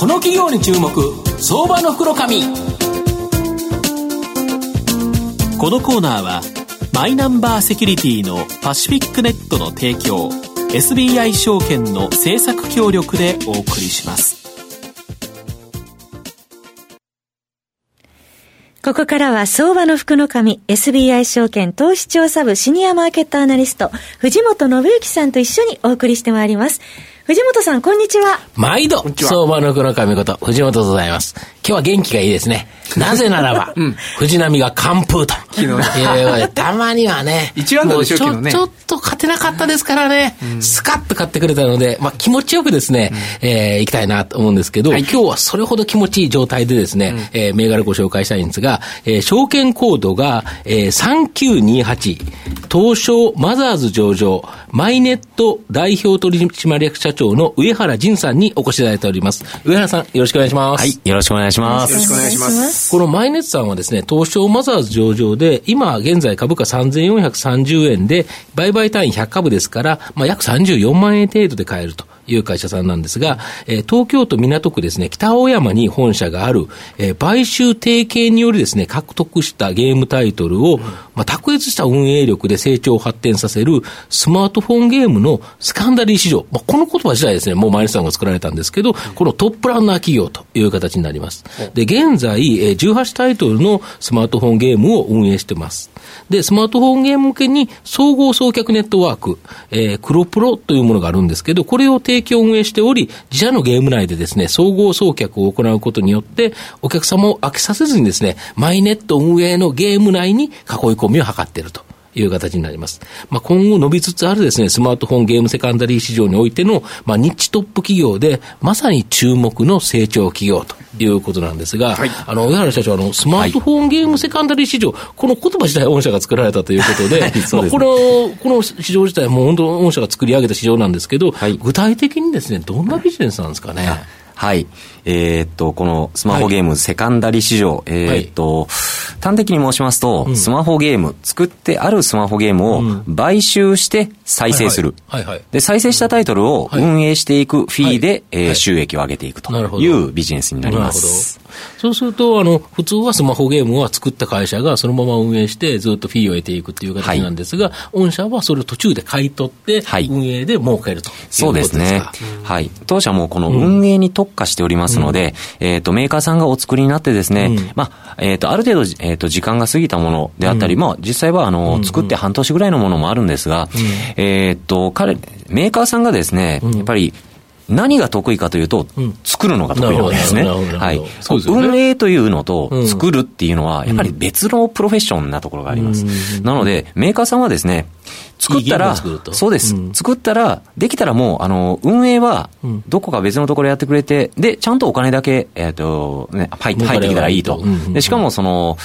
この企業に注目相場の袋紙。このコーナーはマイナンバーセキュリティのパシフィックネットの提供 SBI 証券の政策協力でお送りします。ここからは相場の福の神 SBI 証券投資調査部シニアマーケットアナリスト藤本信之さんと一緒にお送りしてまいります藤本さんこんにちは。毎度相場の福の神こと藤本でございます。今日は元気がいいですね。なぜならば、うん、藤波が完封と。昨日ね。たまにはね、一番でしょ、ちょ、ね、ちょっと勝てなかったですからね、うん、スカッと勝ってくれたので、まあ気持ちよくですね、うん、えー、行きたいなと思うんですけど、はい、今日はそれほど気持ちいい状態でですね、うん、えー、銘柄ご紹介したいんですが、えー、証券コードが、えー、3928、東証マザーズ上場、マイネット代表取締役社長の上原仁さんにお越しいただいております。上原さん、よろしくお願いします。はい、よろしくお願いします。よろしくお願いします。このマイネットさんはですね、東証マザーズ上場で、今現在株価3430円で、売買単位100株ですから、まあ、約34万円程度で買えると。いう会社さんなんですが、えー、東京都港区ですね、北青山に本社がある、えー、買収提携によりですね、獲得したゲームタイトルを、うん、まあ、卓越した運営力で成長を発展させるスマートフォンゲームのスカンダリー市場。まあ、この言葉自体ですね、もう前西さんが作られたんですけど、このトップランナー企業という形になります。で、現在、えー、18タイトルのスマートフォンゲームを運営してます。で、スマートフォンゲーム向けに総合送客ネットワーク、えー、黒プロというものがあるんですけど、これを提供運営しており、自社のゲーム内でですね、総合送客を行うことによって、お客様を飽きさせずにですね、マイネット運営のゲーム内に囲い込みを図っていると。いう形になります。まあ、今後伸びつつあるですね、スマートフォンゲームセカンダリー市場においての、まあ、ニッチトップ企業で、まさに注目の成長企業ということなんですが、はい、あの、上原社長、あの、スマートフォンゲームセカンダリー市場、この言葉自体御社が作られたということで、はい、まあ、この、この市場自体も本当、御社が作り上げた市場なんですけど、はい、具体的にですね、どんなビジネスなんですかね。はい。えー、っと、このスマホゲームセカンダリ市場、えー、っと、端的に申しますと、うん、スマホゲーム、作ってあるスマホゲームを買収して再生する。はいはい、で、再生したタイトルを運営していくフィーで、はい、えー、収益を上げていくというビジネスになります。そうすると、あの、普通はスマホゲームは作った会社がそのまま運営してずっとフィーを得ていくっていう形なんですが、はい、御社はそれを途中で買い取って、運営で儲けるとそうですね。はい。当社もこの運営に特化しておりますので、うん、えっ、ー、と、メーカーさんがお作りになってですね、うん、まあ、えっ、ー、と、ある程度、えっ、ー、と、時間が過ぎたものであったり、うん、まあ、実際は、あの、作って半年ぐらいのものもあるんですが、えっと、彼、メーカーさんがですね、やっぱり、何が得意かというと、うん、作るのが得意なんですね。はい。運営とい。うのと、作るっていうのは、やっぱり別のプロフェッションなところがあります。なので、メーカーさんはですね、作ったら、そうです、うん、作ったら、できたらもう、あの、運営は、どこか別のところやってくれて、で、ちゃんとお金だけ、えっ、ー、と、ね、入ってきたらいいと。で、しかもその、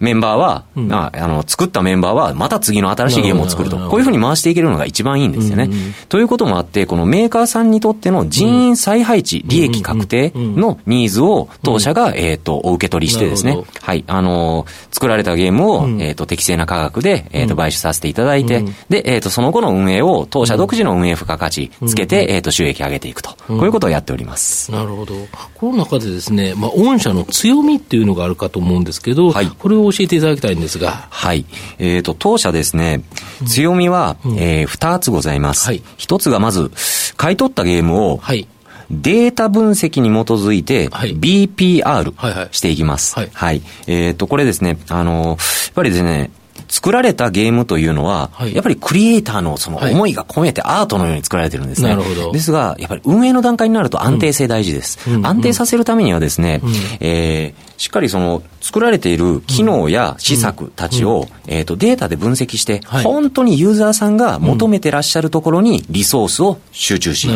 メンバーは、うん、あの、作ったメンバーは、また次の新しいゲームを作ると。こういうふうに回していけるのが一番いいんですよね。うんうん、ということもあって、このメーカーさんにとっての人員再配置、利益確定のニーズを当社が、えっ、と、お受け取りしてですね、はい、あの、作られたゲームを、えっ、と、適正な価格で、えっ、と、買収させていただいて、で、えっ、と、その後の運営を当社独自の運営付加価値つけて、えっ、と、収益上げていくと。こういうことをやっております。なるほど。この中でですね、まあ、御社の強みっていうのがあるかと思うんですけど、はい、これを教えていただきたいんですが。はい。えっ、ー、と、当社ですね、強みは、うん、えー、2つございます。はい、1つがまず、買い取ったゲームを、はい、データ分析に基づいて、BPR していきます。はい、はい、えっ、ー、と、これですね、あの、やっぱりですね、作られたゲームというのは、はい、やっぱりクリエイターのその思いが込めてアートのように作られてるんですね。なるほど。ですが、やっぱり運営の段階になると安定性大事です。うん、安定させるためにはですね、うん、えーしっかりその作られている機能や施策たちを、えっ、と、データで分析して、本当にユーザーさんが求めてらっしゃるところにリソースを集中し、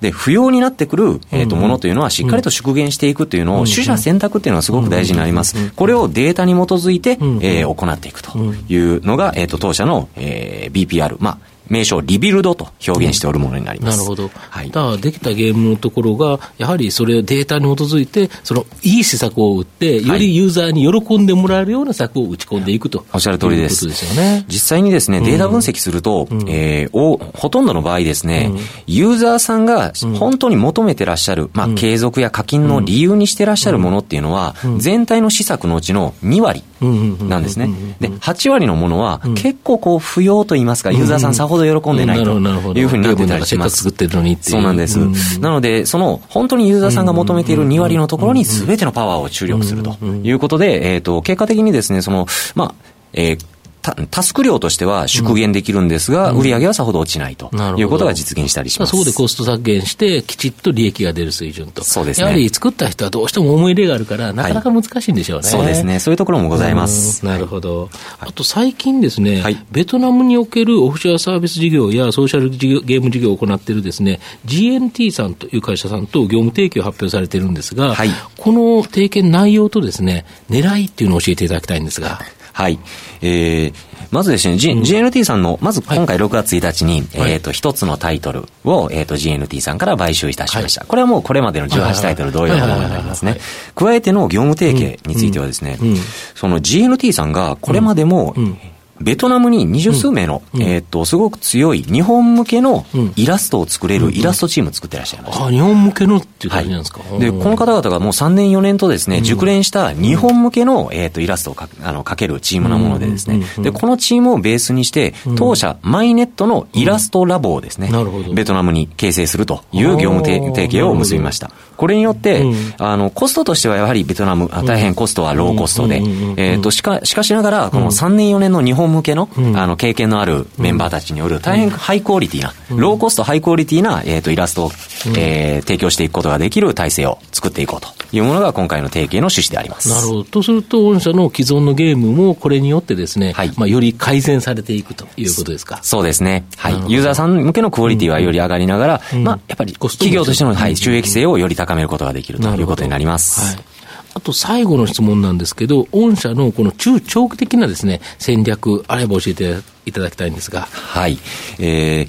で、不要になってくる、えっ、と、ものというのはしっかりと縮減していくというのを、取捨選択っていうのはすごく大事になります。これをデータに基づいて、えー、行っていくというのが、えっ、と、当社の、えー、BPR、まあ、名称リビルドと表現しておるものになります。なるほど。はい。だからできたゲームのところが、やはりそれをデータに基づいて、そのいい施策を打って、よりユーザーに喜んでもらえるような策を打ち込んでいくと。おっしゃる通りです。ですよね。実際にですね、データ分析すると、えーおほとんどの場合ですね、ユーザーさんが本当に求めてらっしゃる、まあ、継続や課金の理由にしてらっしゃるものっていうのは、全体の施策のうちの2割なんですね。で、8割のものは、結構こう、不要と言いますか、ユーザーさんさほど喜んでないというふうになってたりします。作ってるのにそうなんです。うんなので、その、本当にユーザーさんが求めている2割のところに全てのパワーを注力するということで、えっと、結果的にですね、その、まあ、えーたタスク量としては縮減できるんですが、売上はさほど落ちないとなるほどいうことが実現したりします。そこでコスト削減して、きちっと利益が出る水準と。そうですねやはり作った人はどうしても思い入れがあるから、なかなか難しいんでしょうね。そうですね。そういうところもございます。うんなるほど。あと最近ですね、はいベトナムにおけるオフショアサービス事業やソーシャル事業ゲーム事業を行っているですね、GNT さんという会社さんと業務提携を発表されているんですが、はいこの提携内容とですね、狙いっていうのを教えていただきたいんですが。はい。えー、まずですね、G GNT さんの、まず今回6月1日に、はいえっ、と、一つのタイトルを、えっ、と、GNT さんから買収いたしました。これはもうこれまでの18タイトル同様のものになりますね。加えての業務提携についてはですね、うん。うん。その GNT さんがこれまでも、うんベトナムに二十数名の、えっ、と、すごく強い日本向けのうん。イラストを作れるイラストチームを作ってらっしゃいました。あ、日本向けのっていう感じなんですか？で、この方々がもう3年4年とですね、熟練した日本向けの、えっ、と、イラストをかあの描けるチームなものでですね、で、このチームをベースにして、当社、マイネットのイラストラボをですね、なるほど。ベトナムに形成するという業務提提携を結びました。これによって、うん。あの、コストとしてはやはりベトナム、あ大変コストはローコストで、えっと、しか、しかしながら、この3年4年の日本向けの、あの、経験のあるメンバーたちによる大変ハイクオリティな、ローコストハイクオリティな、えっと、イラストを、えー提供していくことができる体制を作っていこうというものが今回の提携の趣旨であります。なるほど。とすると、御社の既存のゲームもこれによってですね、はい。まあ、より改善されていくということですか。そうですね。はい。ユーザーさん向けのクオリティはより上がりながら、ん。まあ、やっぱりコストも企業としての、はい、収益性をより高めることができるということになります。はい。あと最後の質問なんですけど、御社のこの中長期的なですね、戦略、あれば教えていただきたいんですが。はい。えー、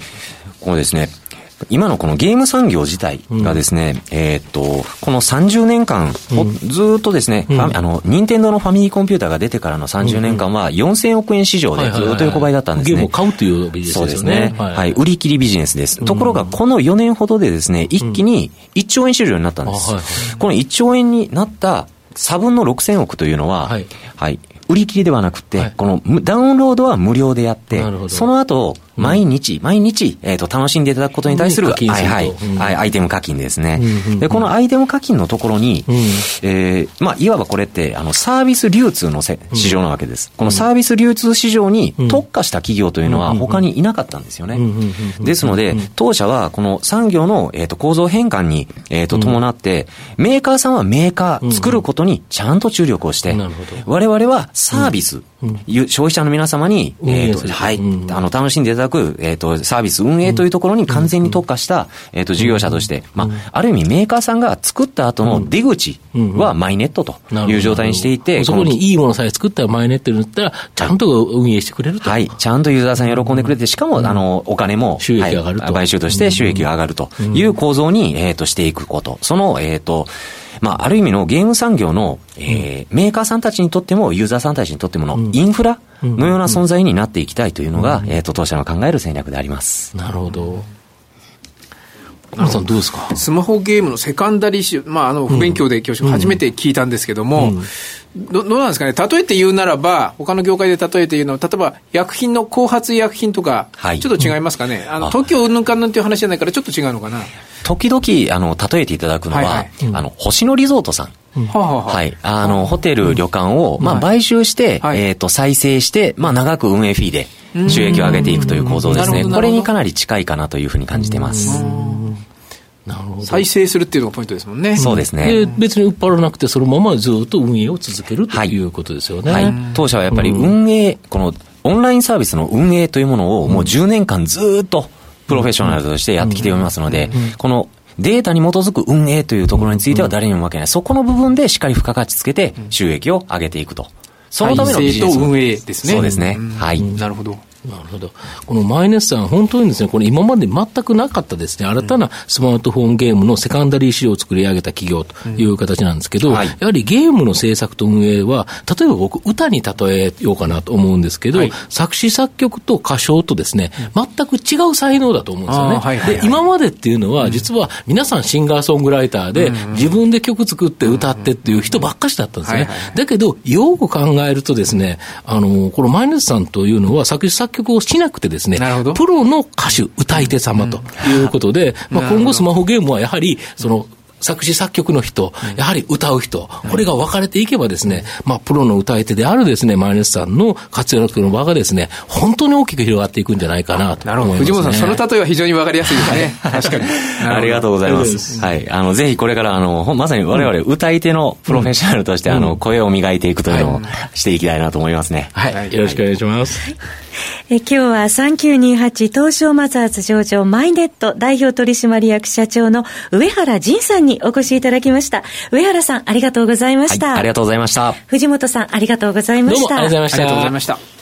このですね、今のこのゲーム産業自体がですね、えーっと、この30年間、ほずーっとですね、ファミあの、任天堂のファミリーコンピューターが出てからの30年間は4000億円市場でずっと横ばいだったんですね。ゲームを買うというビジネスそうでよね。ですすね。はい。売り切りビジネスです。ところが、うんこの4年ほどでですね、一気に1兆円市場になったんです。あはいはいこの1兆円になった差分の6000億というのは、ははいい。売り切りではなくて、はいこのむダウンロードは無料でやってその後、毎日、毎日、えっ、と、楽しんでいただくことに対する、はいはい、アイテム課金ですね、で、このアイテム課金のところに、うん。えーまあ、いわばこれって、あの、サービス流通のせ市場なわけです。このサービス流通市場に特化した企業というのは他にいなかったんですよね。ですので、当社はこの産業の、えー、と構造変換に、えー、と伴って、メーカーさんはメーカー作ることにちゃんと注力をして、我々はサービス、ゆ消費者の皆様に、えーとはいうん。あの楽しんでいただく、えー、とサービス運営というところに完全に特化した、えー、と事業者として、まあ、ある意味メーカーさんが作った後の出口はマイネットという状態にしていて、そこにいいものさえ作ったらマイネットに塗ったら、ちゃんと運営してくれると。はい。ちゃんとユーザーさん喜んでくれて、しかも、あの、お金も、収益が上がると。はい。買収として収益が上がるという構造に、えっ、と、していくこと。その、えっ、と、まあ、ある意味のゲーム産業の、えーメーカーさんたちにとっても、ユーザーさんたちにとってものインフラのような存在になっていきたいというのが、えっ、と、当社の考える戦略であります。なるほど。奈良さんどうですか？スマホゲームのセカンダリー市場、まあ、あの、不勉強で今日初めて聞いたんですけども、どどうなんですかね、例えて言うならば、他の業界で例えて言うのは、例えば薬品の後発医薬品とか、はい。ちょっと違いますかね、あのあ。東京うんぬんかんぬんっていう話じゃないから、ちょっと違うのかな？時々、あの、例えていただくのは、はいはい。あの、星野リゾートさん。はい。あの、ホテル、旅館を、まあ、はい買収して、はいえっ、と、再生して、まあ、長く運営フィーで収益を上げていくという構造ですね。これにかなり近いかなというふうに感じてます。なるほど。再生するっていうのがポイントですもんね。そうですでね。別に売っ払わなくて、そのままずっと運営を続けるとはいいうことですよね。はい。当社はやっぱり運営、この、オンラインサービスの運営というものを、もう10年間ずっと、プロフェッショナルとしてやってきておりますので、この、データに基づく運営というところについては誰にも負けない。そこの部分でしっかり付加価値つけて収益を上げていくと。そのためのビジネス運営ですね。そうですねんはいなるほど。なるほど。このマイネスさん、本当にですね、これ今まで全くなかったですね、新たなスマートフォンゲームのセカンダリー市場を作り上げた企業という形なんですけど、うん。はい、やはりゲームの制作と運営は、例えば僕、歌に例えようかなと思うんですけど、はい、作詞作曲と歌唱とですね、全く違う才能だと思うんですよね。はいはいはい、で、今までっていうのは、実は皆さんシンガーソングライターで、自分で曲作って歌ってっていう人ばっかしだったんですね。だけど、よく考えるとですね、あの、このマイネスさんというのは作詞作曲をしなくてですね、プロの歌手、歌い手様ということで、まあ、今後スマホゲームはやはり、その、作詞作曲の人、やはり歌う人、これが分かれていけばですね、まあ、プロの歌い手であるですね、マイネスさんの活躍の場がですね、本当に大きく広がっていくんじゃないかなと思います、ね、藤本さん、その例えは非常に分かりやすいですね。確かに。ありがとうございます。はい。あの、ぜひこれから、あの、まさに我々歌い手のプロフェッショナルとして、あの、声を磨いていくというのをしていきたいなと思いますね。はい。よろしくお願いします。え今日は3928東証マザーズ上場マイネット代表取締役社長の上原仁さんにお越しいただきました。上原さん、ありがとうございました。はい、ありがとうございました。藤本さん、ありがとうございました。どうもありがとうございました。ありがとうございました。